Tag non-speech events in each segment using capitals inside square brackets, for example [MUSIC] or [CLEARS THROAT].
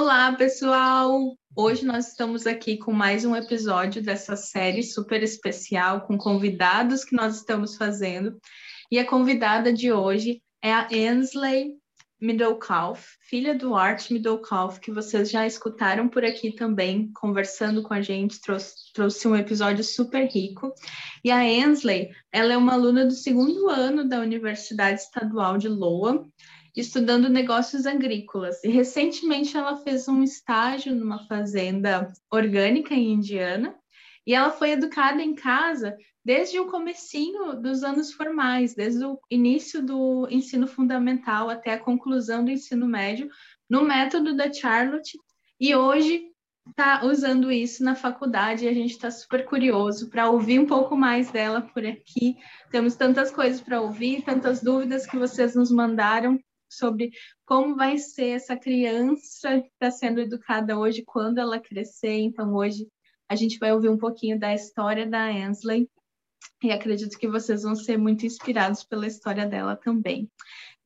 Olá, pessoal! Hoje nós estamos aqui com mais um episódio dessa série super especial com convidados que nós estamos fazendo. E a convidada de hoje é a Ansley Middlecalf, filha do Art Middlecalf, que vocês já escutaram por aqui também, conversando com a gente, trouxe, trouxe um episódio super rico. E a Ansley, ela é uma aluna do segundo ano da Universidade Estadual de Loa, estudando negócios agrícolas. E recentemente ela fez um estágio numa fazenda orgânica em Indiana, e ela foi educada em casa desde o comecinho dos anos formais, desde o início do ensino fundamental até a conclusão do ensino médio, no método da Charlotte, e hoje está usando isso na faculdade e a gente está super curioso para ouvir um pouco mais dela por aqui. Temos tantas coisas para ouvir, tantas dúvidas que vocês nos mandaram sobre como vai ser essa criança que está sendo educada hoje, quando ela crescer. Então, hoje a gente vai ouvir um pouquinho da história da Ansley e acredito que vocês vão ser muito inspirados pela história dela também.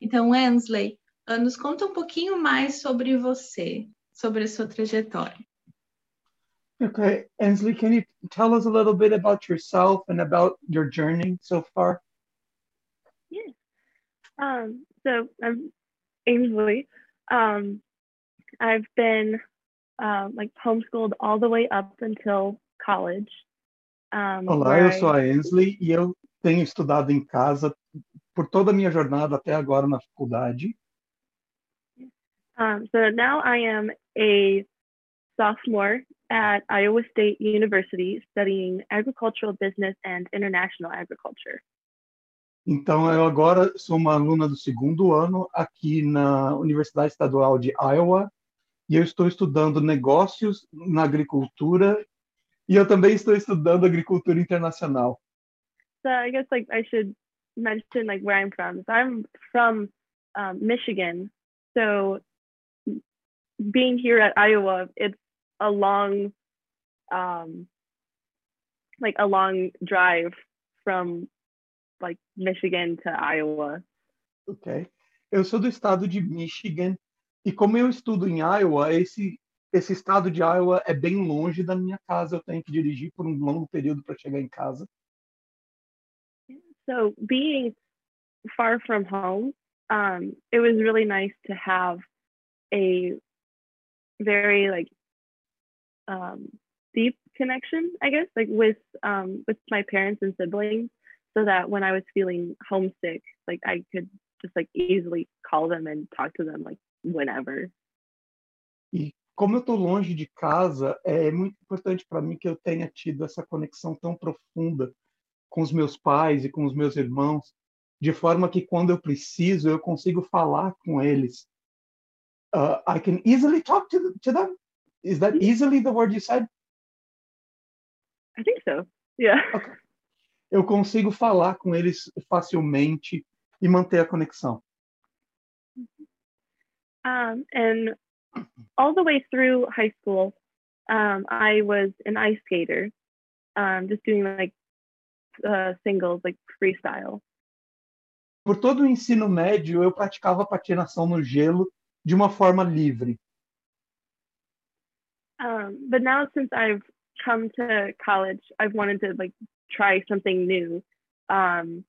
Então, Ansley, nos conta um pouquinho mais sobre você, sobre a sua trajetória. Okay, Ansley, can you tell us a little bit about yourself and about your journey so far? Yes. Um, so I'm Ainsley. Um, I've been um, like homeschooled all the way up until college. Um, Olá, eu sou a Ainsley e eu tenho estudado em casa por toda a minha jornada até agora na faculdade. Um, so now I am a sophomore at Iowa State University studying agricultural business and international agriculture. Então, eu agora sou uma aluna do segundo ano aqui na Universidade Estadual de Iowa e eu estou estudando negócios na agricultura e eu também estou estudando agricultura internacional. So I guess like I should mention like where I'm from. So I'm from um, Michigan. So being here at Iowa, it's a long, um, like a long drive from like Michigan to Iowa. Ok. Eu sou do estado de Michigan e como eu estudo em Iowa, esse esse estado de Iowa é bem longe da minha casa. Eu tenho que dirigir por um longo período para chegar em casa. So being far from home, um, it was really nice to have a very like um, deep connection, I guess, like with um, with my parents and siblings so that when I was feeling homesick, like I could just like easily call them and talk to them like whenever. E como eu estou longe de casa, é muito importante para mim que eu tenha tido essa conexão tão profunda com os meus pais e com os meus irmãos, de forma que quando eu preciso, eu consigo falar com eles. Uh, I can easily talk to, to them. Is that easily the word you said? I think so. Yeah. Okay. Eu consigo falar com eles facilmente e manter a conexão. Um, and all the way through high school, um, I was an ice skater, um, just doing like uh, singles, like freestyle. Por todo o ensino médio, eu praticava patinação no gelo de uma forma livre. Um, but now, since I've come to college, I've wanted to like try something new, um,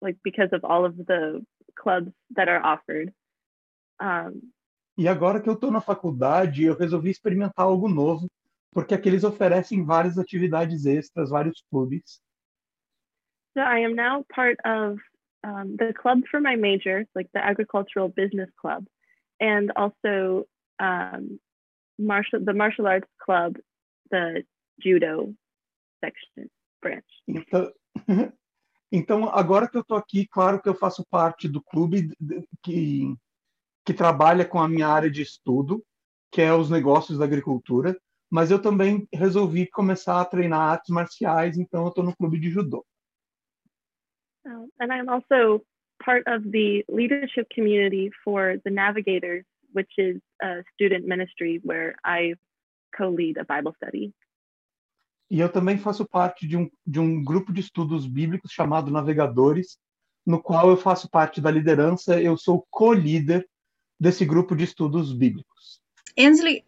like because of all of the clubs that are offered. Um, e agora que eu estou na faculdade, eu resolvi experimentar algo novo, porque aqui eles oferecem várias atividades extras, vários clubes. So I am now part of um, the club for my major, like the agricultural business club, and also um, martial the martial arts club, the judo section. Então, [LAUGHS] então, agora que eu estou aqui, claro que eu faço parte do clube que, que trabalha com a minha área de estudo, que é os negócios da agricultura, mas eu também resolvi começar a treinar artes marciais, então eu estou no clube de judô. Um, and I'm also part of the leadership community for the Navigators, which is a student ministry where I co-lead a Bible study. E eu também faço parte de um, de um grupo de estudos bíblicos chamado Navegadores, no qual eu faço parte da liderança, eu sou co-líder desse grupo de estudos bíblicos. Ensley,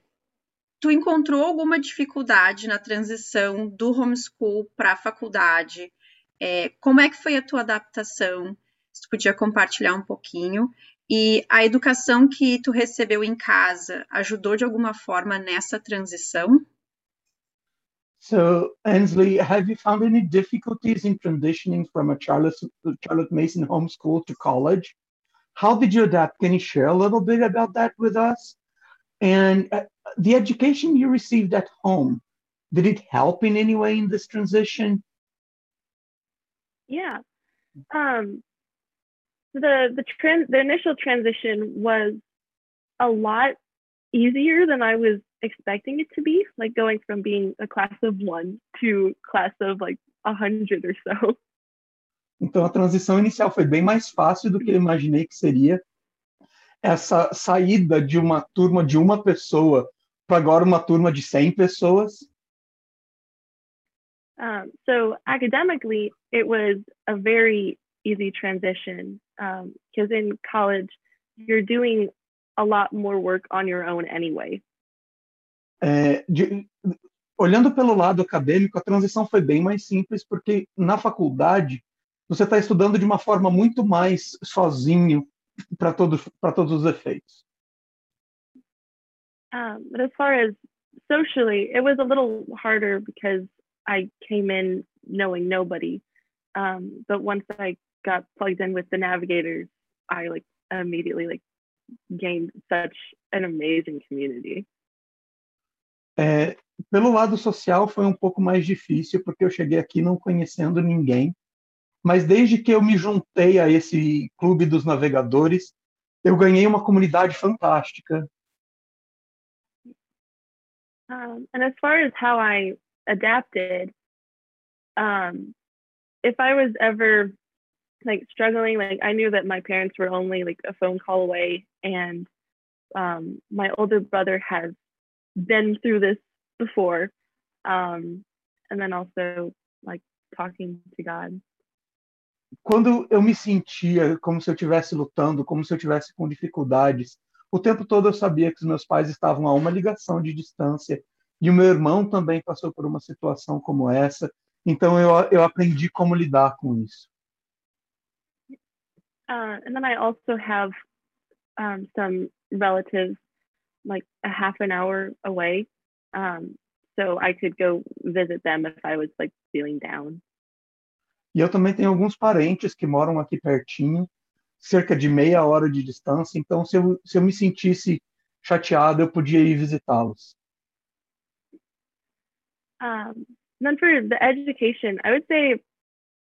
tu encontrou alguma dificuldade na transição do homeschool para a faculdade? É, como é que foi a tua adaptação? Se tu podia compartilhar um pouquinho. E a educação que tu recebeu em casa ajudou de alguma forma nessa transição? So, Ansley, have you found any difficulties in transitioning from a Charlotte, Charlotte Mason homeschool to college? How did you adapt? Can you share a little bit about that with us? And uh, the education you received at home, did it help in any way in this transition? Yeah. Um, the the trend the initial transition was a lot easier than I was expecting it to be, like going from being a class of one to class of like a hundred or so. Então a transição inicial foi bem mais fácil do que eu imaginei que seria. Essa saída de uma turma de uma pessoa para agora uma turma de 100 pessoas. Um, so academically, it was a very easy transition because um, in college, you're doing a lot more work on your own anyway. É, de, olhando pelo lado acadêmico, a transição foi bem mais simples, porque na faculdade você está estudando de uma forma muito mais sozinho para todos para todos os efeitos. Um, but as far as socially, it was a little harder because I came in knowing nobody. Um, but once I got plugged in with the navigators, I like immediately like gained such an amazing community. É, pelo lado social foi um pouco mais difícil porque eu cheguei aqui não conhecendo ninguém, mas desde que eu me juntei a esse clube dos navegadores, eu ganhei uma comunidade fantástica. Um, and as far as how I adapted, um, if I was ever like struggling like i knew that my parents were only like a phone call away and um, my older brother has been through this before um, and then also like talking to god. Quando eu me sentia como se eu estivesse lutando como se eu estivesse com dificuldades o tempo todo eu sabia que os meus pais estavam a uma ligação de distância e o meu irmão também passou por uma situação como essa então eu, eu aprendi como lidar com isso Uh, and then I also have um, some relatives like a half an hour away. Um, so I could go visit them if I was like feeling down. E eu também tenho alguns parentes que moram aqui pertinho, cerca de meia hora de distância. Então, se eu, se eu me sentisse chateado, eu podia ir visitá-los. Um, then for the education, I would say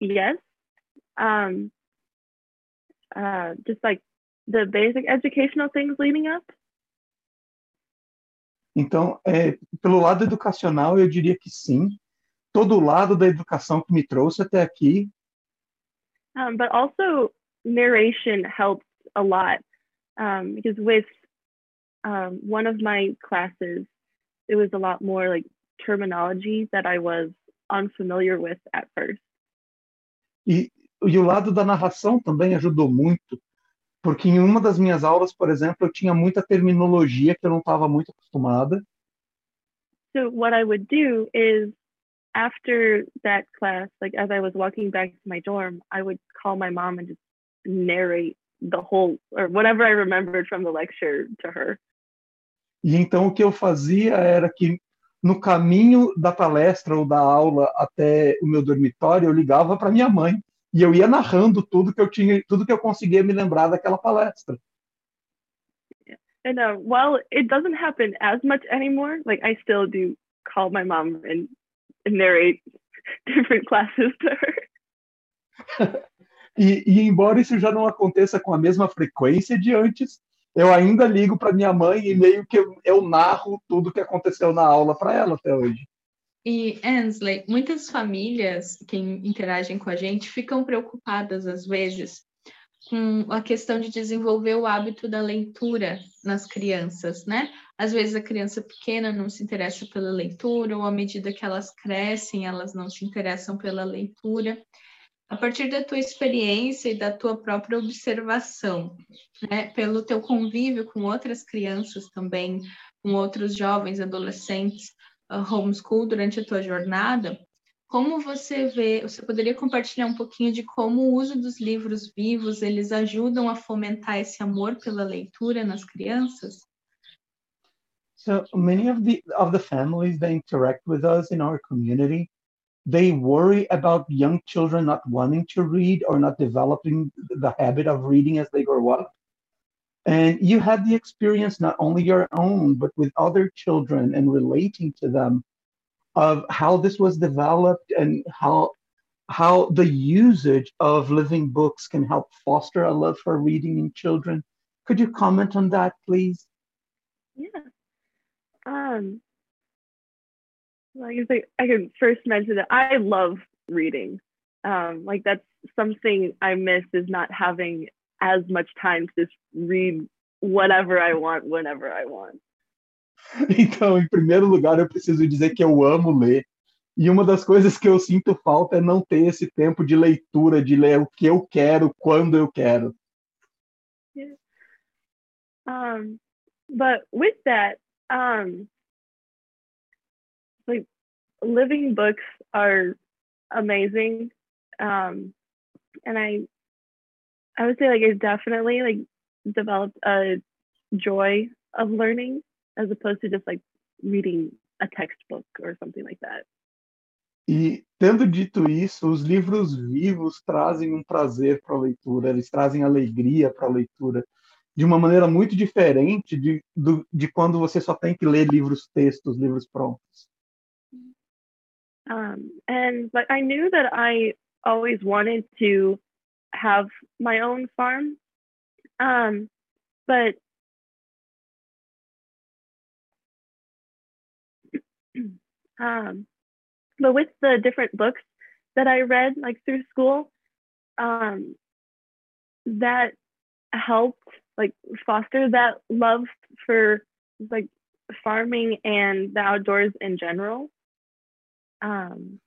yes. Um, uh, just like the basic educational things leading up? Então, é, pelo lado educacional, eu diria que sim. Todo o lado da educação que me trouxe até aqui. Um, but also, narration helps a lot um, because with um, one of my classes, it was a lot more like terminology that I was unfamiliar with at first. E e o lado da narração também ajudou muito, porque em uma das minhas aulas, por exemplo, eu tinha muita terminologia que eu não estava muito acostumada. So what I would do is after that class, like as I was walking back to my dorm, I would call my mom and just narrate the whole or whatever I remembered from the lecture to her. E então o que eu fazia era que no caminho da palestra ou da aula até o meu dormitório, eu ligava para minha mãe e eu ia narrando tudo que eu tinha, tudo que eu conseguia me lembrar daquela palestra. And uh, while it doesn't happen as much anymore, like I still do call my mom and, and narrate [LAUGHS] different classes to her. [LAUGHS] e, e embora isso já não aconteça com a mesma frequência de antes, eu ainda ligo para minha mãe e meio que eu, eu narro tudo que aconteceu na aula para ela até hoje. E Ansley, muitas famílias que interagem com a gente ficam preocupadas às vezes com a questão de desenvolver o hábito da leitura nas crianças, né? Às vezes a criança pequena não se interessa pela leitura, ou à medida que elas crescem, elas não se interessam pela leitura. A partir da tua experiência e da tua própria observação, né? Pelo teu convívio com outras crianças também, com outros jovens, adolescentes, homeschool durante a tua jornada. Como você vê, você poderia compartilhar um pouquinho de como o uso dos livros vivos, eles ajudam a fomentar esse amor pela leitura nas crianças? So many of the of the families that interact with us in our community, they worry about young children not wanting to read or not developing the habit of reading as they grow up. And you had the experience, not only your own, but with other children and relating to them of how this was developed and how how the usage of living books can help foster a love for reading in children. Could you comment on that, please? Yeah. Um, like I think I can first mention that I love reading. Um, like that's something I miss is not having as much time to just read whatever I want whenever I want. [LAUGHS] Então, em primeiro lugar, eu preciso dizer que eu amo ler. E uma das coisas que eu sinto falta é não ter esse tempo de leitura, de ler o que eu quero, quando eu quero. Yeah. Um, but with that, um, like living books are amazing. Um, and I, I would say like it definitely like developed a joy of learning as opposed to just like reading a textbook or something like that. E tendo dito isso, os livros vivos trazem um prazer para a leitura, eles trazem alegria para a leitura, de uma maneira muito diferente de, do, de quando você só tem que ler livros textos, livros prontos. Um, and but I knew that I always wanted to have my own farm, um, but [CLEARS THROAT] um, but with the different books that I read like through school, um, that helped like foster that love for like farming and the outdoors in general. Um,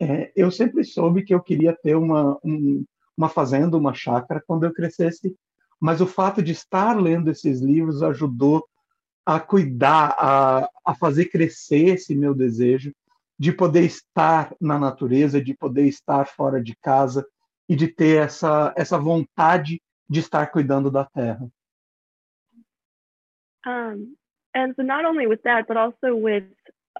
é, eu sempre soube que eu queria ter uma, um, uma fazenda, uma chácara quando eu crescesse, mas o fato de estar lendo esses livros ajudou a cuidar, a, a fazer crescer esse meu desejo de poder estar na natureza, de poder estar fora de casa e de ter essa, essa vontade de estar cuidando da terra. Um, and so not only with that, but also with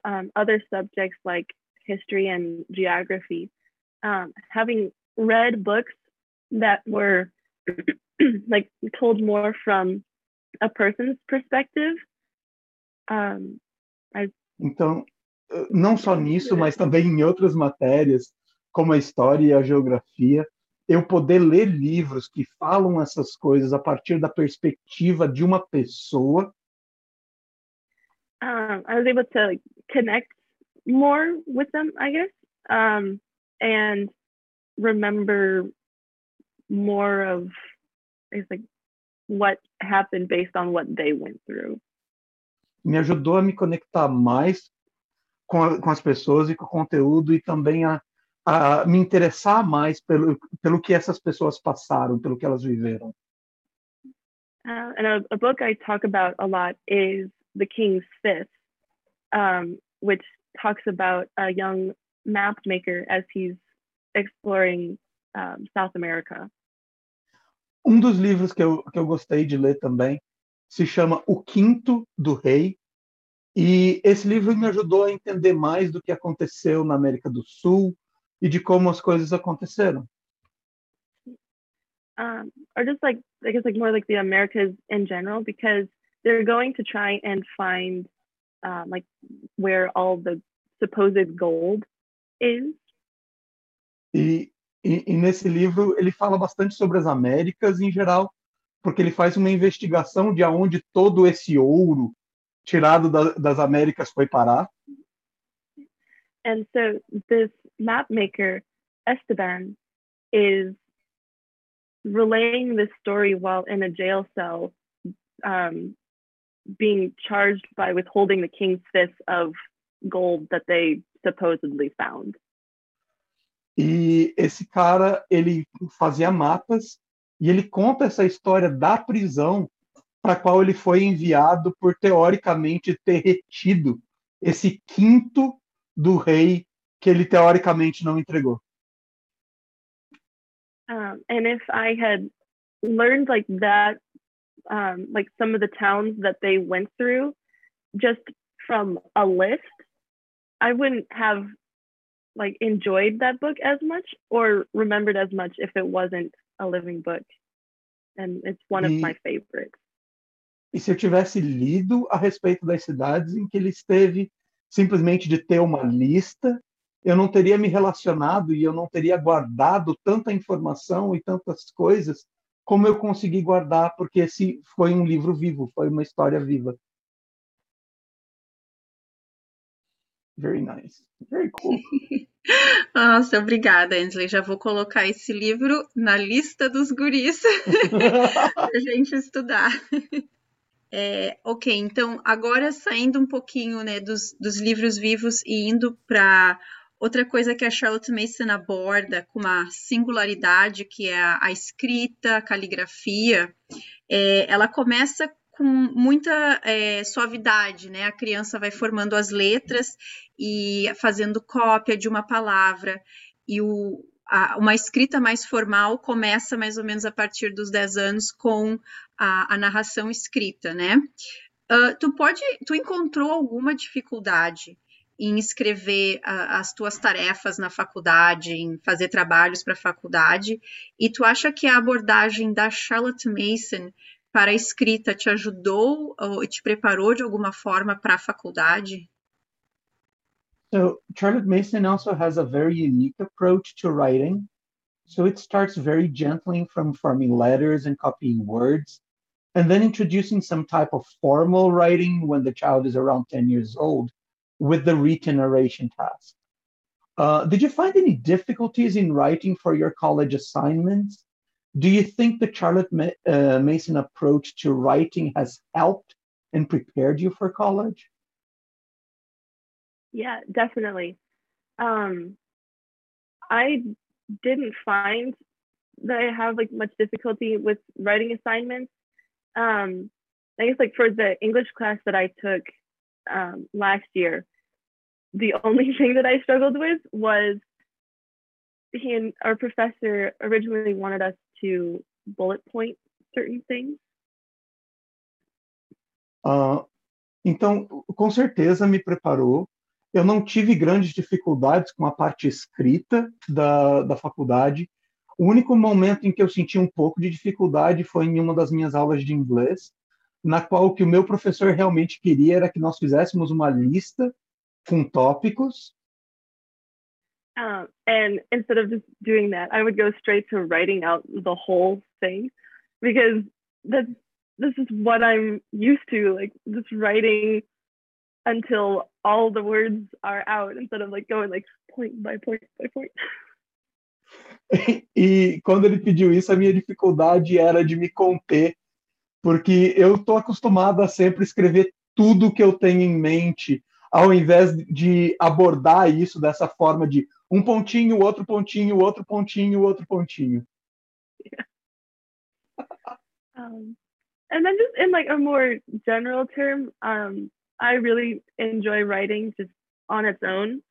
um, other subjects like history and geography, um, having read books that were [CLEARS THROAT] like told more from a person's perspective Um, I... Então, não só nisso, mas também em outras matérias, como a história e a geografia, eu poder ler livros que falam essas coisas a partir da perspectiva de uma pessoa. Um, I was able to connect more with them, I guess, um, and remember more of, I guess, like what happened based on what they went through. me ajudou a me conectar mais com, a, com as pessoas e com o conteúdo e também a, a me interessar mais pelo, pelo que essas pessoas passaram, pelo que elas viveram. Uh, and a, a, book I talk about a lot is The King's Fifth, um, which talks about a young map maker as he's exploring um, South America. Um dos livros que eu, que eu gostei de ler também se chama O Quinto do Rei. E esse livro me ajudou a entender mais do que aconteceu na América do Sul e de como as coisas aconteceram. Um, or just like I guess like more like the Americas in general, because they're going to try and find um, like where all the supposed gold is. E, e, e nesse livro ele fala bastante sobre as Américas em geral, porque ele faz uma investigação de aonde todo esse ouro tirado da, das Américas foi parar. And so this map maker Esteban is relaying this story while in a jail cell, um, being charged by withholding the king's fist of gold that they supposedly found. E esse cara, ele fazia mapas e ele conta essa história da prisão para a qual ele foi enviado por teoricamente ter retido esse quinto do rei que ele teoricamente não entregou. Um, and if I had learned like that, um, like some of the towns that they went through, just from a list, I wouldn't have like enjoyed that book as much or remembered as much if it wasn't a living book. And it's one of my favorites. E se eu tivesse lido a respeito das cidades em que ele esteve, simplesmente de ter uma lista, eu não teria me relacionado e eu não teria guardado tanta informação e tantas coisas como eu consegui guardar, porque esse foi um livro vivo, foi uma história viva. Very nice. Very cool. [LAUGHS] Nossa, obrigada, Ansley. Já vou colocar esse livro na lista dos guris [LAUGHS] para a gente estudar. É, ok, então agora saindo um pouquinho né, dos, dos livros vivos e indo para outra coisa que a Charlotte Mason aborda com uma singularidade, que é a, a escrita, a caligrafia, é, ela começa com muita é, suavidade, né? A criança vai formando as letras e fazendo cópia de uma palavra, e o, a, uma escrita mais formal começa mais ou menos a partir dos 10 anos com a, a narração escrita, né? Uh, tu pode, tu encontrou alguma dificuldade em escrever uh, as tuas tarefas na faculdade, em fazer trabalhos para a faculdade, e tu acha que a abordagem da Charlotte Mason para a escrita te ajudou ou te preparou de alguma forma para a faculdade? So Charlotte Mason also has a very unique approach to writing. So it starts very gently from forming letters and copying words, and then introducing some type of formal writing when the child is around 10 years old with the written narration task. Uh, did you find any difficulties in writing for your college assignments? Do you think the Charlotte uh, Mason approach to writing has helped and prepared you for college? Yeah, definitely. Um, I didn't find that I have like much difficulty with writing assignments. Um, I guess like for the English class that I took um, last year, the only [LAUGHS] thing that I struggled with was he and our professor originally wanted us to bullet point certain things. Uh, então, com certeza me preparou. Eu não tive grandes dificuldades com a parte escrita da, da faculdade. O único momento em que eu senti um pouco de dificuldade foi em uma das minhas aulas de inglês, na qual o que o meu professor realmente queria era que nós fizéssemos uma lista com tópicos And instead of just doing that, I would go straight to writing out the whole thing because that's this is what I'm used to, like just writing until all the words are out instead of like going like point by point by point. [LAUGHS] e quando ele pediu isso, a minha dificuldade era de me conter, porque eu estou acostumado a sempre escrever tudo que eu tenho em mente, ao invés de abordar isso dessa forma de um pontinho, outro pontinho, outro pontinho, outro pontinho. [LAUGHS] Um, and then just in like a more general term, um, I really enjoy writing just on its own.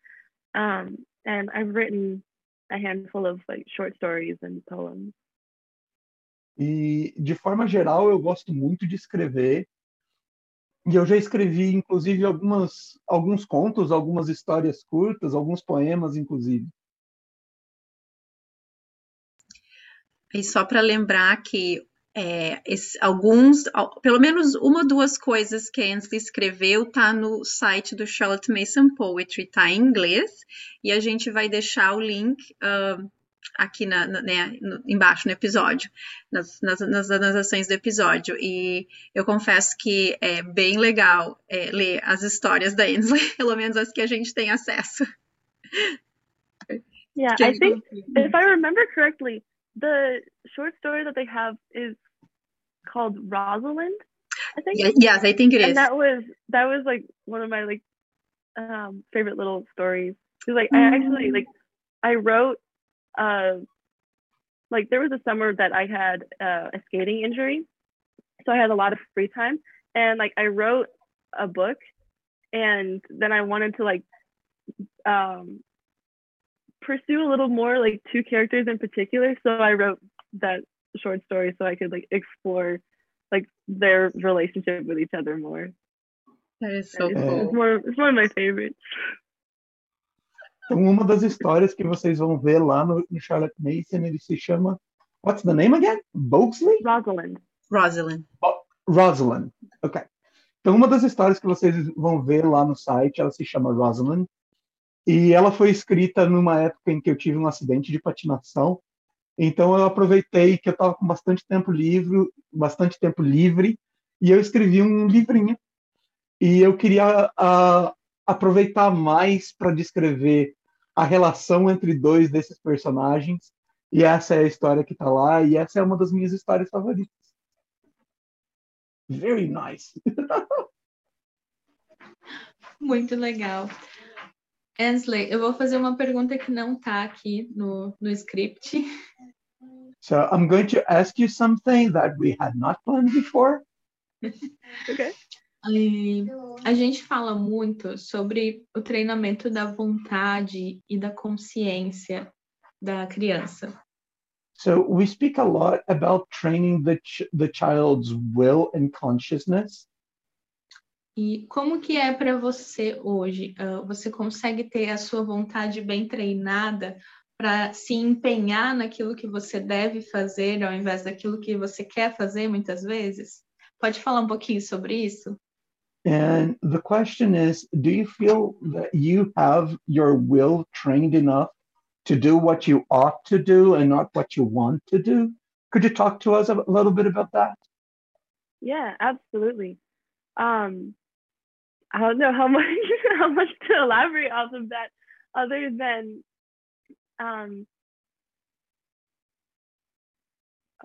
Um, and I've written a handful of like short stories and poems. E de forma geral, eu gosto muito de escrever. E eu já escrevi, inclusive, algumas, alguns contos, algumas histórias curtas, alguns poemas, inclusive. E só para lembrar que é, esse, alguns, pelo menos uma ou duas coisas que a Ansley escreveu tá no site do Charlotte Mason Poetry, tá em inglês, e a gente vai deixar o link uh, aqui na, na, né, no, embaixo no episódio, nas, nas, nas anotações do episódio. E eu confesso que é bem legal é, ler as histórias da Ainsley, [LAUGHS] pelo menos as que a gente tem acesso. Yeah, I think if I remember correctly, the short story that they have is called Rosalind. I think. yes, I think it is. And that was that was like one of my like um favorite little stories. Cause like mm. I actually like I wrote uh, like there was a summer that I had uh, a skating injury, so I had a lot of free time, and like I wrote a book, and then I wanted to like um, pursue a little more like two characters in particular. So I wrote that short story so I could like explore like their relationship with each other more. That is so it's, cool. it's one, it's one of my favorites. Então, uma das histórias que vocês vão ver lá no, no Charlotte Mason, ele se chama What's the name again? Boxley? Rosalind. Rosalind. Rosalind. Ok. Então, uma das histórias que vocês vão ver lá no site, ela se chama Rosalind. E ela foi escrita numa época em que eu tive um acidente de patinação. Então, eu aproveitei que eu estava com bastante tempo livre, bastante tempo livre, e eu escrevi um livrinho. E eu queria uh, aproveitar mais para descrever a relação entre dois desses personagens. E essa é a história que está lá, e essa é uma das minhas histórias favoritas. Very nice. [LAUGHS] Muito legal. Ansley, eu vou fazer uma pergunta que não está aqui no, no script. [LAUGHS] So I'm going to ask you something that we had not planned before. [LAUGHS] Okay. A gente fala muito sobre o treinamento da vontade e da consciência da criança. So we speak a lot about training the ch the child's will and consciousness. E como que é para você hoje? Uh, você consegue ter a sua vontade bem treinada para se empenhar naquilo que você deve fazer ao invés daquilo que você quer fazer muitas vezes? Pode falar um pouquinho sobre isso? And the question is, do you feel that you have your will trained enough to do what you ought to do and not what you want to do? Could you talk to us a little bit about that? Yeah, absolutely. Um, I don't know how [LAUGHS] much how much to elaborate off of that, other than, um,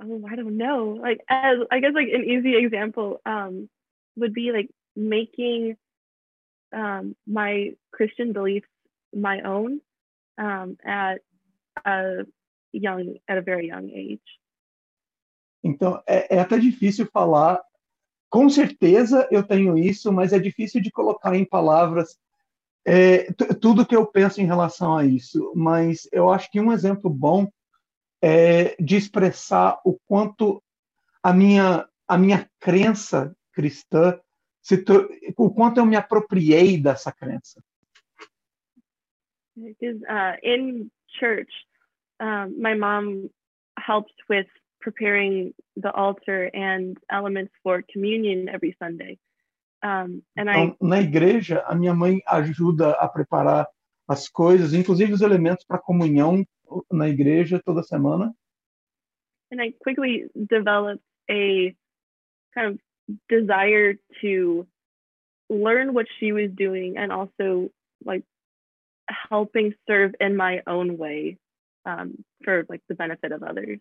oh, I don't know. Like, as I guess, like an easy example um, would be like making um, my Christian beliefs my own um, at a young at a very young age. Então, é, é até difícil falar. Com certeza eu tenho isso, mas é difícil de colocar em palavras é, tudo que eu penso em relação a isso. Mas eu acho que um exemplo bom é de expressar o quanto a minha, a minha crença cristã, o quanto eu me apropriei dessa crença. Because uh, in church, um, my mom helps with preparing the altar and elements for communion every Sunday. Um, and então, I, na igreja, a minha mãe ajuda a preparar as coisas, inclusive os elementos para comunhão na igreja toda semana. And I quickly developed a kind of desire to learn what she was doing and also like helping serve in my own way um, for like the benefit of others.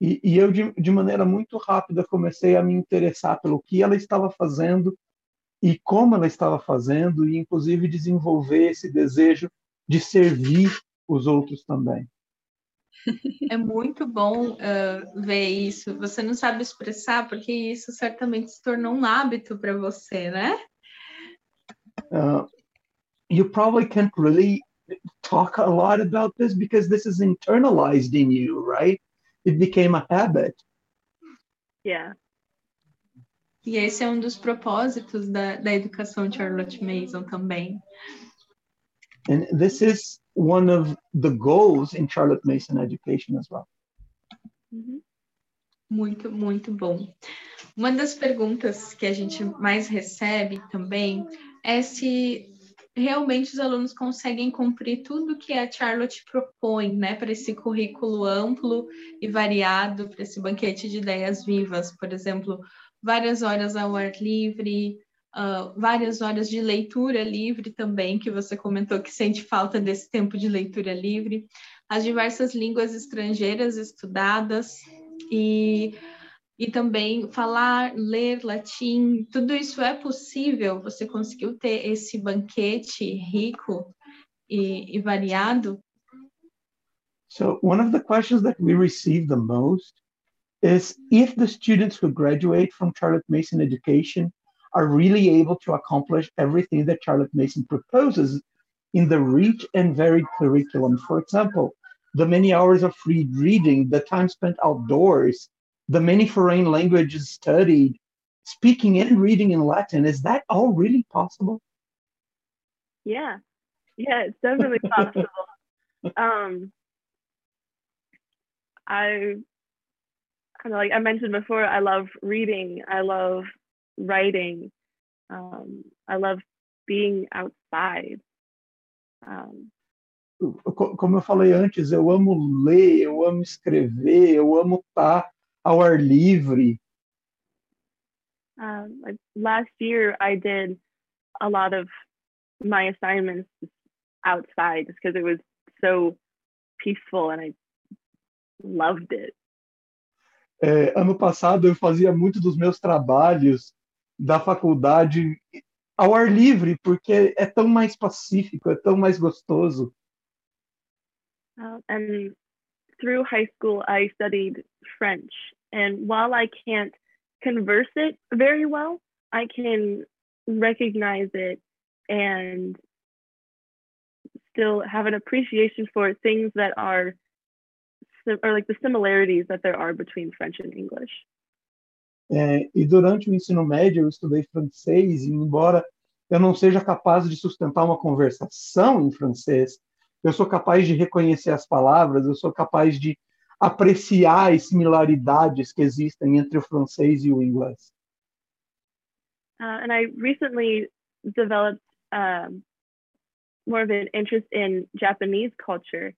E, e eu, de, de, maneira muito rápida, comecei a me interessar pelo que ela estava fazendo e como ela estava fazendo, e inclusive desenvolver esse desejo de servir os outros também. É muito bom uh, ver isso. Você não sabe expressar, porque isso certamente se tornou um hábito para você, né? Uh, you probably can't really talk a lot about this because this is internalized in you, right? It became a habit. Yeah. E esse é um dos propósitos da, da educação Charlotte Mason também. And this is one of the goals in Charlotte Mason education as well. Mm-hmm. Muito, muito bom. Uma das perguntas que a gente mais recebe também é se realmente os alunos conseguem cumprir tudo que a Charlotte propõe, né, para esse currículo amplo e variado, para esse banquete de ideias vivas, por exemplo, várias horas ao ar livre, uh, várias horas de leitura livre também, que você comentou que sente falta desse tempo de leitura livre, as diversas línguas estrangeiras estudadas e e também falar, ler latim, tudo isso é possível? Você conseguiu ter esse banquete rico e, e variado? So one of the questions that we receive the most is if the students who graduate from Charlotte Mason education are really able to accomplish everything that Charlotte Mason proposes in the rich and varied curriculum. For example, the many hours of free reading, the time spent outdoors, the many foreign languages studied, speaking and reading in Latin. Is that all really possible? Yeah, yeah, it's definitely possible. [LAUGHS] um, I kind of like I mentioned before, I love reading, I love writing, um, I love being outside. Um, Como eu falei antes, eu amo ler, eu amo escrever, eu amo estar ao ar livre. Um, like last year, I did a lot of my assignments outside just because it was so peaceful and I loved it. É, ano passado eu fazia muito dos meus trabalhos da faculdade ao ar livre, porque é tão mais pacífico, é tão mais gostoso. Uh, and through high school, I studied French. And while I can't converse it very well, I can recognize it and still have an appreciation for things that are or like the similarities that there are between French and English. É, e durante o ensino médio eu estudei francês e embora eu não seja capaz de sustentar uma conversação em francês, eu sou capaz de reconhecer as palavras, eu sou capaz de apreciar as similaridades que existem entre o francês e o inglês. Uh, and I recently developed um, more of an interest in Japanese culture.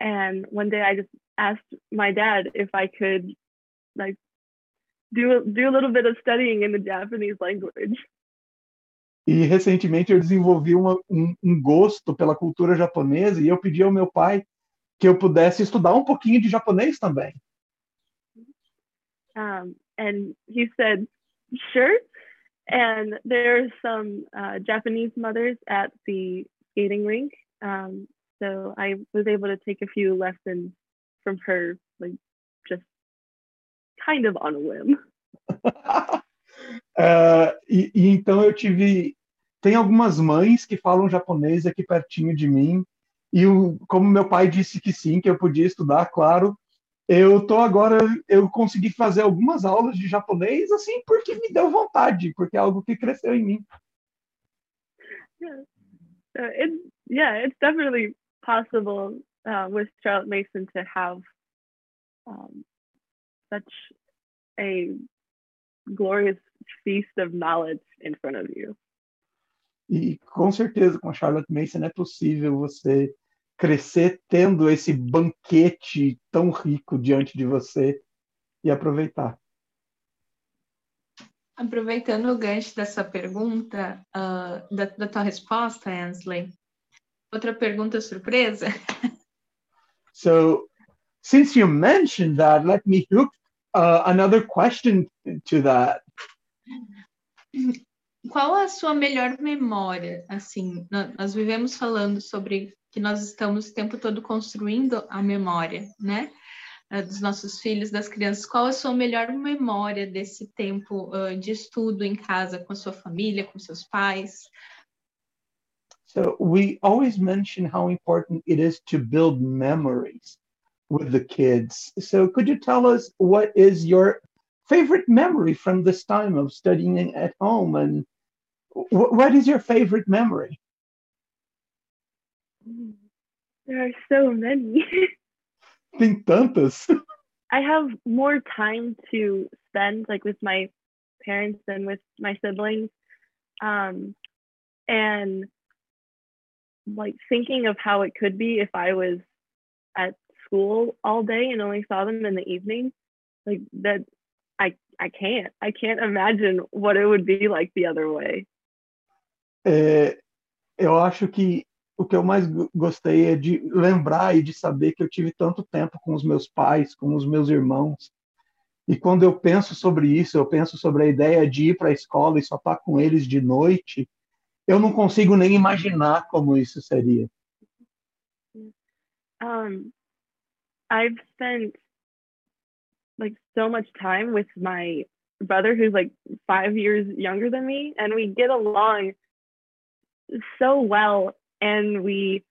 And one day I just asked my dad if I could like do do a little bit of studying in the Japanese language. E recentemente eu desenvolvi uma, um, um gosto pela cultura japonesa e eu pedi ao meu pai que eu pudesse estudar um pouquinho de japonês também. Um, and he said, sure. And there are some uh, Japanese mothers at the skating rink. Um, so I was able to take a few lessons from her, like just kind of on a whim. uh, [LAUGHS] e, e, então eu tive. Tem algumas mães que falam japonês aqui pertinho de mim, e o, como meu pai disse que sim, que eu podia estudar, claro, eu tô agora, eu consegui fazer algumas aulas de japonês, assim, porque me deu vontade, porque é algo que cresceu em mim. Yeah, uh, it, yeah it's definitely possible uh, with Charlotte Mason to have um, such a glorious feast of knowledge in front of you. E com certeza com a Charlotte Mason é possível você crescer tendo esse banquete tão rico diante de você e aproveitar. Aproveitando o gancho dessa pergunta, uh, da, da tua resposta, Ansley, outra pergunta surpresa. [LAUGHS] So, since you mentioned that, let me hook uh, another question to that. Qual a sua melhor memória? Assim, nós vivemos falando sobre que nós estamos o tempo todo construindo a memória, né? Uh, dos nossos filhos, das crianças. Qual a sua melhor memória desse tempo uh, de estudo em casa com a sua família, com seus pais? So we always mention how important it is to build memories with the kids. So could you tell us what is your favorite memory from this time of studying at home and what is your favorite memory? There are so many. [LAUGHS] Tem tantas. I have more time to spend like with my parents and with my siblings. Um, and like thinking of how it could be if I was at school all day and only saw them in the evening, like that I I can't. I can't imagine what it would be like the other way. É, eu acho que o que eu mais gostei é de lembrar e de saber que eu tive tanto tempo com os meus pais, com os meus irmãos. E quando eu penso sobre isso, eu penso sobre a ideia de ir para a escola e só estar com eles de noite, eu não consigo nem imaginar como isso seria. Um, I've spent like so much time with my brother who's like five years younger than me and we get along so well and we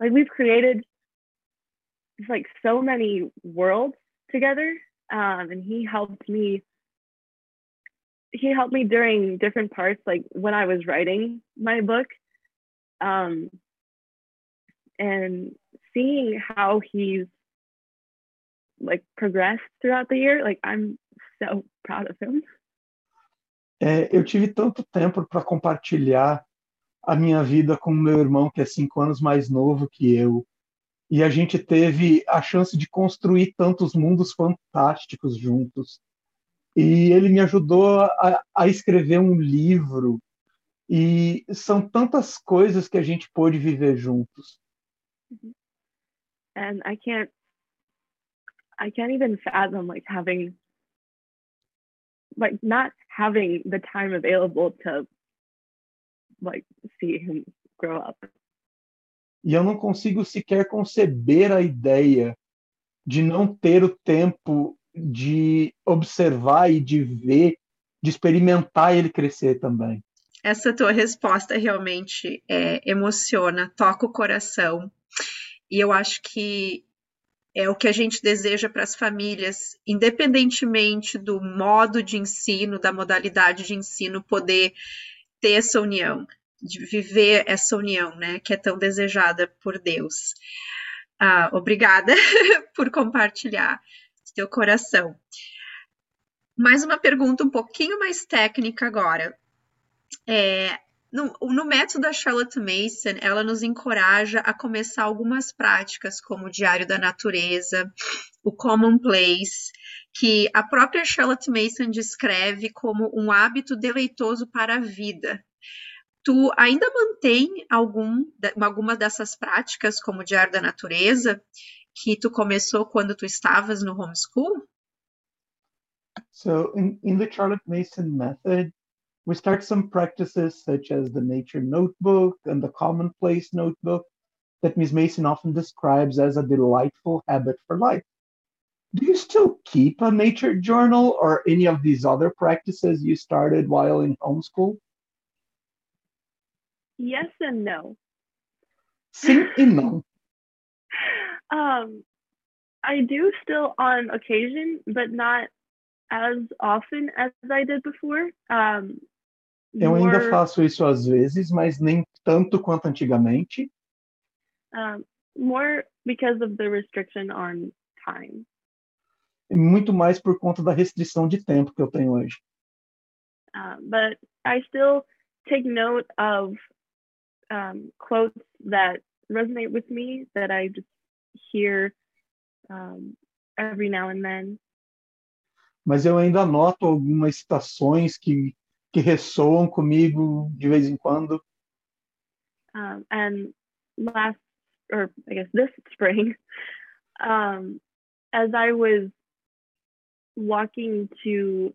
like we've created like so many worlds together um, and he helped me he helped me during different parts like when i was writing my book um, and seeing how he's like progressed throughout the year like i'm so proud of him é, eu tive tanto tempo para compartilhar a minha vida com meu irmão que é cinco anos mais novo que eu e a gente teve a chance de construir tantos mundos fantásticos juntos. E ele me ajudou a, a escrever um livro. E são tantas coisas que a gente pôde viver juntos. And I can't I can't even fathom like having like not having the time available to like see him grow up. E eu não consigo sequer conceber a ideia de não ter o tempo de observar e de ver, de experimentar ele crescer também. Essa tua resposta realmente é, emociona, toca o coração. E eu acho que é o que a gente deseja para as famílias, independentemente do modo de ensino, da modalidade de ensino, poder ter essa união de viver essa união, né, que é tão desejada por Deus. Ah, obrigada [LAUGHS] por compartilhar teu coração. Mais uma pergunta um pouquinho mais técnica agora. É, no, no, método da Charlotte Mason, ela nos encoraja a começar algumas práticas, como o Diário da Natureza, o Commonplace, que a própria Charlotte Mason descreve como um hábito deleitoso para a vida, Tu ainda mantém algum, alguma dessas práticas, como o Diário da Natureza, que tu começou quando tu estavas no homeschool? So, in, in the Charlotte Mason method, we start some practices such as the nature notebook and the commonplace notebook that Ms. Mason often describes as a delightful habit for life. Do you still keep a nature journal or any of these other practices you started while in homeschool? yes and no. Sim e não. um, I do still on occasion, but not as often as I did before. Um, Eu more, ainda faço isso às vezes, mas nem tanto quanto antigamente. Um, more because of the restriction on time. Muito mais por conta da restrição de tempo que eu tenho hoje. Uh, but I still take note of um, quotes that resonate with me that I just hear um, every now and then. Mas eu ainda noto algumas citações que, que ressoam comigo de vez em quando. Um, and last, or I guess this [LAUGHS] spring, um, as I was walking to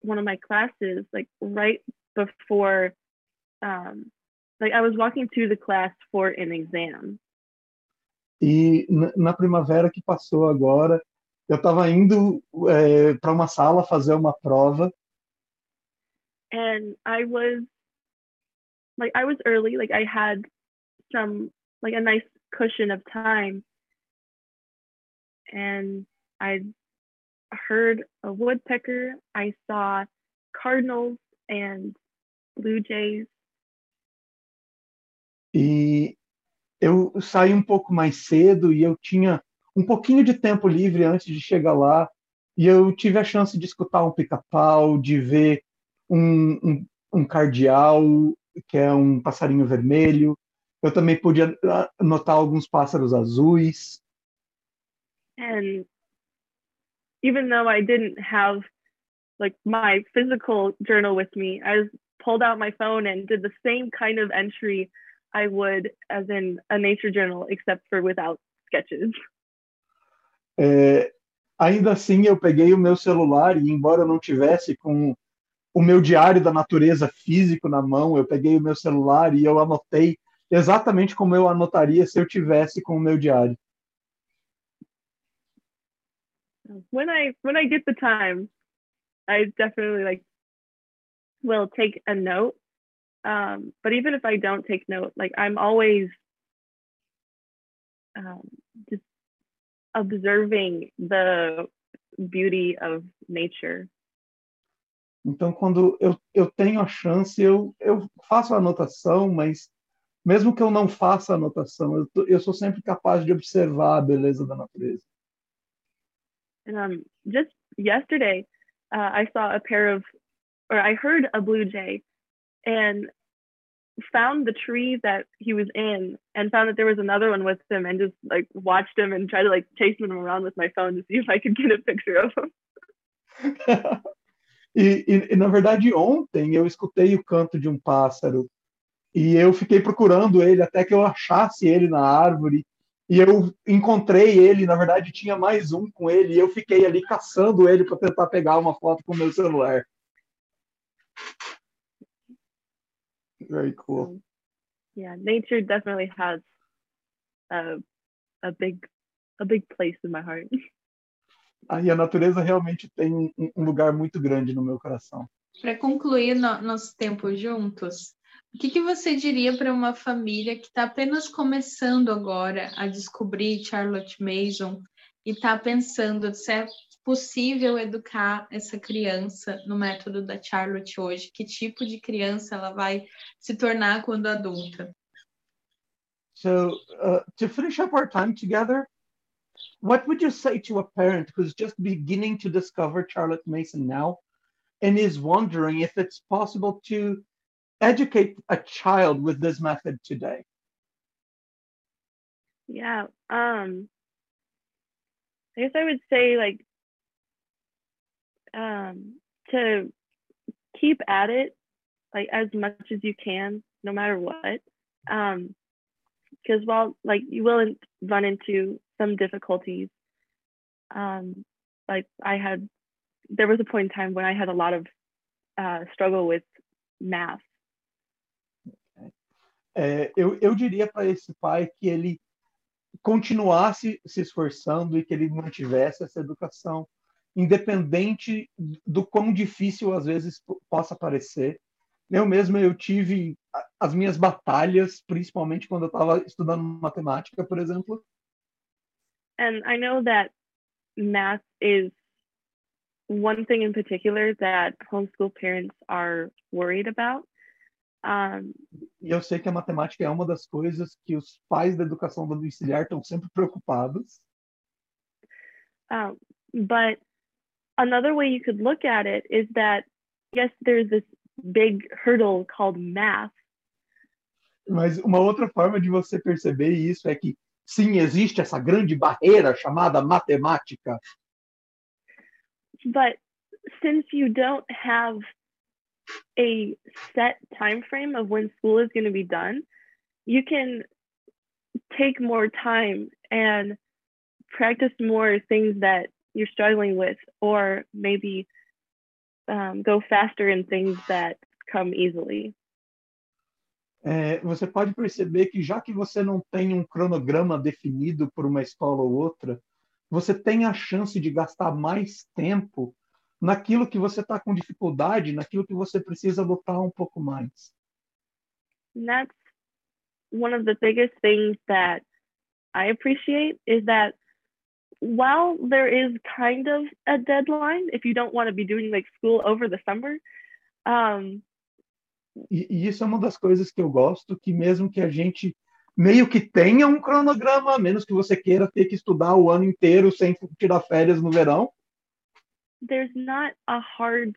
one of my classes, like right before um, like I was walking to the class for an exam. E na primavera que passou agora, eu estava indo é, para uma sala fazer uma prova. And I was like I was early, like I had some like a nice cushion of time. And I heard a woodpecker, I saw cardinals and blue jays E eu saí um pouco mais cedo e eu tinha um pouquinho de tempo livre antes de chegar lá. E eu tive a chance de escutar um pica-pau, de ver um, um, um cardeal, que é um passarinho vermelho. Eu também podia notar alguns pássaros azuis. And even though I didn't have like my physical journal with me, I pulled out my phone and did the same kind of entry I would as in a nature journal, except for without sketches. É, ainda assim, eu peguei o meu celular e, embora eu não tivesse com o meu diário da natureza físico na mão, eu peguei o meu celular e eu anotei exatamente como eu anotaria se eu tivesse com o meu diário. when I when I get the time, I definitely like will take a note. Um, but even if I don't take note, like I'm always um, just observing the beauty of nature. Então, quando eu, eu tenho a chance, eu, eu faço a anotação, mas mesmo que eu não faça a anotação, eu, eu sou sempre capaz de observar a beleza da natureza. Um, just yesterday, uh, I saw a pair of, or I heard a blue jay, and found the tree that he was in, and found that there was another one with him, and just like watched him and tried to like chase him around with my phone to see if I could get a picture of him. [LAUGHS] e, e, e, na verdade, ontem eu escutei o canto de um pássaro e eu fiquei procurando ele até que eu achasse ele na árvore e eu encontrei ele, na verdade tinha mais um com ele, e eu fiquei ali caçando ele para tentar pegar uma foto com o meu celular. Very cool. Yeah, nature definitely has a, a big a big place in my heart. [LAUGHS] Aí a natureza realmente tem um lugar muito grande no meu coração. Para concluir no, nosso tempo juntos, o que, que você diria para uma família que está apenas começando agora a descobrir Charlotte Mason e está pensando se é possível educar essa criança no método da Charlotte hoje? Que tipo de criança ela vai se tornar quando adulta? So, uh, to finish up our time together, what would you say to a parent who's just beginning to discover Charlotte Mason now and is wondering if it's possible to educate a child with this method today? Yeah, um, I guess I would say like um, to keep at it like as much as you can, no matter what. Um, because while like you will run into some difficulties, um, like I had, there was a point in time when I had a lot of uh, struggle with math é, eu, eu diria para esse pai que ele continuasse se esforçando e que ele mantivesse essa educação, independente do quão difícil às vezes possa parecer. Eu mesmo eu tive as minhas batalhas, principalmente quando eu estava estudando matemática, por exemplo. And I know that math is one thing in particular that homeschool parents are worried about. Um, e eu sei que a matemática é uma das coisas que os pais da educação domiciliar estão sempre preocupados. Um, but another way you could look at it is that yes, there's this big hurdle called math. Mas uma outra forma de você perceber isso é que sim, existe essa grande barreira chamada matemática. But since you don't have a set time frame of when school is going to be done, you can take more time and practice more things that you're struggling with, or maybe um, go faster in things that come easily. É, você pode perceber que já que você não tem um cronograma definido por uma escola ou outra, você tem a chance de gastar mais tempo naquilo que você está com dificuldade, naquilo que você precisa lutar um pouco mais. That's one of the biggest things that I appreciate is that while there is kind of a deadline, if you don't want to be doing like school over the summer, um, e, e isso é uma das coisas que eu gosto, que mesmo que a gente meio que tenha um cronograma, a menos que você queira ter que estudar o ano inteiro sem tirar férias no verão, there's not a hard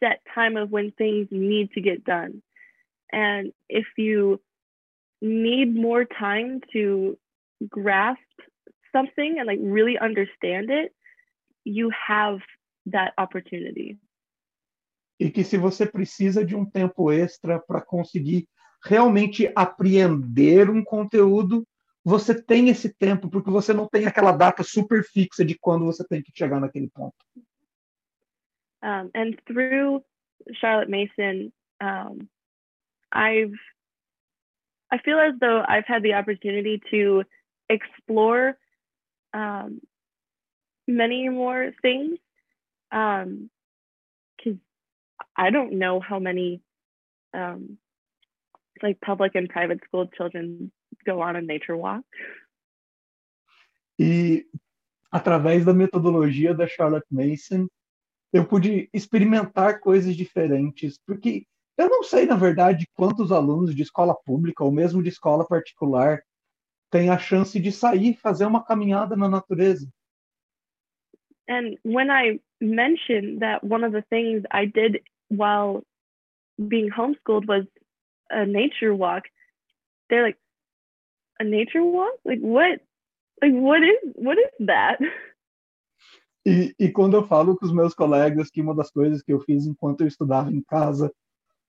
set time of when things need to get done. And if you need more time to grasp something and like really understand it, you have that opportunity. E que se você precisa de um tempo extra para conseguir realmente apreender um conteúdo, você tem esse tempo, porque você não tem aquela data super fixa de quando você tem que chegar naquele ponto. Um, and through Charlotte Mason, um, I've I feel as though I've had the opportunity to explore um, many more things. Um, I don't know how many um, like public and private school children go on a nature walk. E através da metodologia da Charlotte Mason, eu pude experimentar coisas diferentes, porque eu não sei, na verdade, quantos alunos de escola pública ou mesmo de escola particular têm a chance de sair fazer uma caminhada na natureza. And when I mentioned that one of the things I did while being homeschooled was a nature walk, they're like, a nature walk? Like what? Like what is what is that? [LAUGHS] E, e quando eu falo com os meus colegas que uma das coisas que eu fiz enquanto eu estudava em casa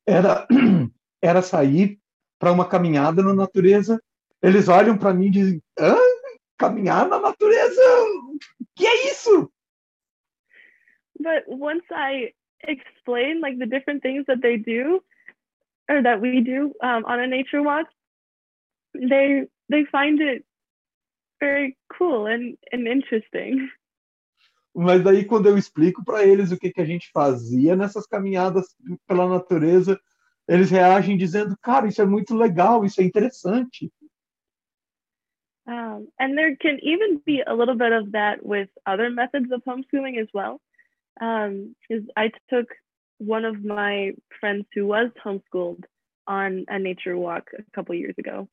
era [CLEARS THROAT] era sair para uma caminhada na natureza, eles olham para mim e dizem: Hã? caminhar na natureza? Que é isso? But once I explain like the different things that they do or that we do um, on a nature walk, they they find it very cool and, and interesting. Mas daí quando eu explico para eles o que, que a gente fazia nessas caminhadas pela natureza, eles reagem dizendo, cara, isso é muito legal, isso é interessante. Um, and there can even be a little bit of that with other methods of homeschooling as well. Um, I took one of my friends who was homeschooled on a nature walk a couple years ago.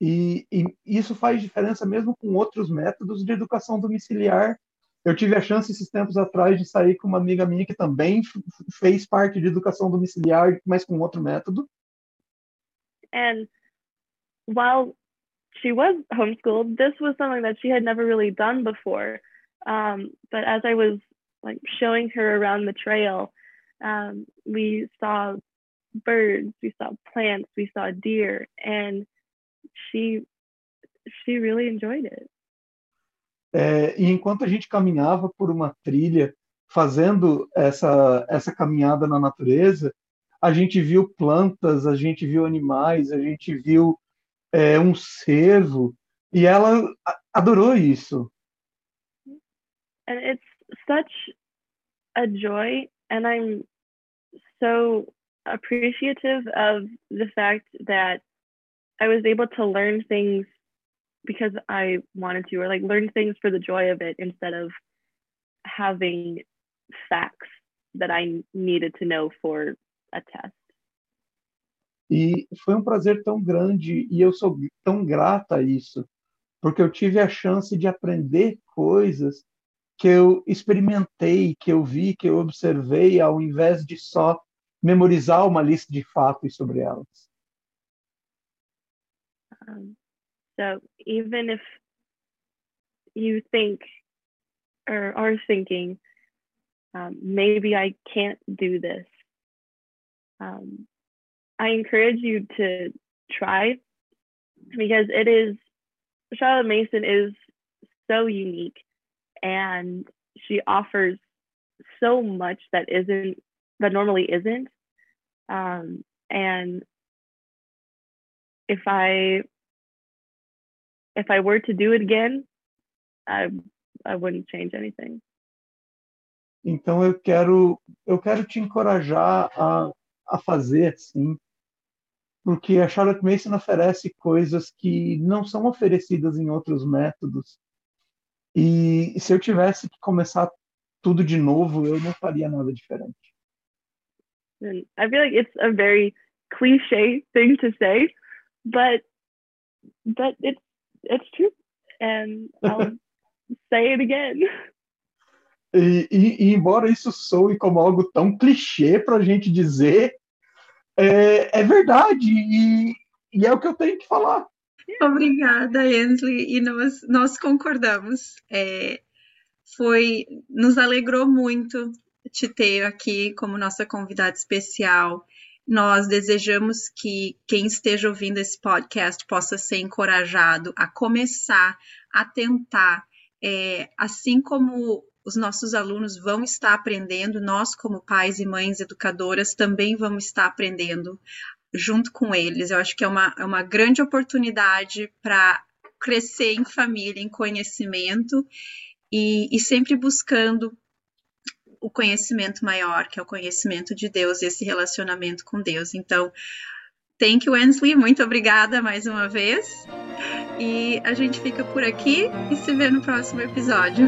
E, e, isso faz diferença mesmo com outros métodos de educação domiciliar. Eu tive a chance esses tempos atrás de sair com uma amiga minha que também fez parte de educação domiciliar, mas com outro método. And while she was homeschooled, this was something that she had never really done before. Um, but as I was like showing her around the trail, um, we saw birds, we saw plants, we saw deer, and she she really enjoyed it. É, e enquanto a gente caminhava por uma trilha, fazendo essa essa caminhada na natureza, a gente viu plantas, a gente viu animais, a gente viu é, um cervo, e ela adorou isso. And it's such a joy, and I'm so appreciative of the fact that I was able to learn things because I wanted to, or like learn things for the joy of it instead of having facts that I needed to know for a test. E foi um prazer tão grande e eu sou tão grata a isso, porque eu tive a chance de aprender coisas que eu experimentei, que eu vi, que eu observei, ao invés de só memorizar uma lista de fatos sobre elas. Um, so even if you think or are thinking, um, maybe I can't do this, um, I encourage you to try because it is, Charlotte Mason is so unique and she offers so much that isn't, that normally isn't. Um, and if I if I were to do it again, I I wouldn't change anything. Então eu quero eu quero te encorajar a, a fazer sim, porque a Charlotte Mason oferece coisas que não são oferecidas em outros métodos. E se eu tivesse que começar tudo de novo, eu não faria nada diferente. I feel like it's a very cliche thing to say, but but it's it's true, and I'll [LAUGHS] say it again. E, e, e, embora isso soe como algo tão clichê para a gente dizer, é, é verdade e, e, é o que eu tenho que falar. Obrigada, Ensley, e nós, nós concordamos. É, foi, nos alegrou muito te ter aqui como nossa convidada especial. Nós desejamos que quem esteja ouvindo esse podcast possa ser encorajado a começar a tentar, é, assim como os nossos alunos vão estar aprendendo, nós, como pais e mães educadoras, também vamos estar aprendendo junto com eles. Eu acho que é uma, é uma grande oportunidade para crescer em família, em conhecimento e, e sempre buscando o conhecimento maior, que é o conhecimento de Deus e esse relacionamento com Deus. Então, thank you, Ansley, muito obrigada mais uma vez. E a gente fica por aqui e se vê no próximo episódio.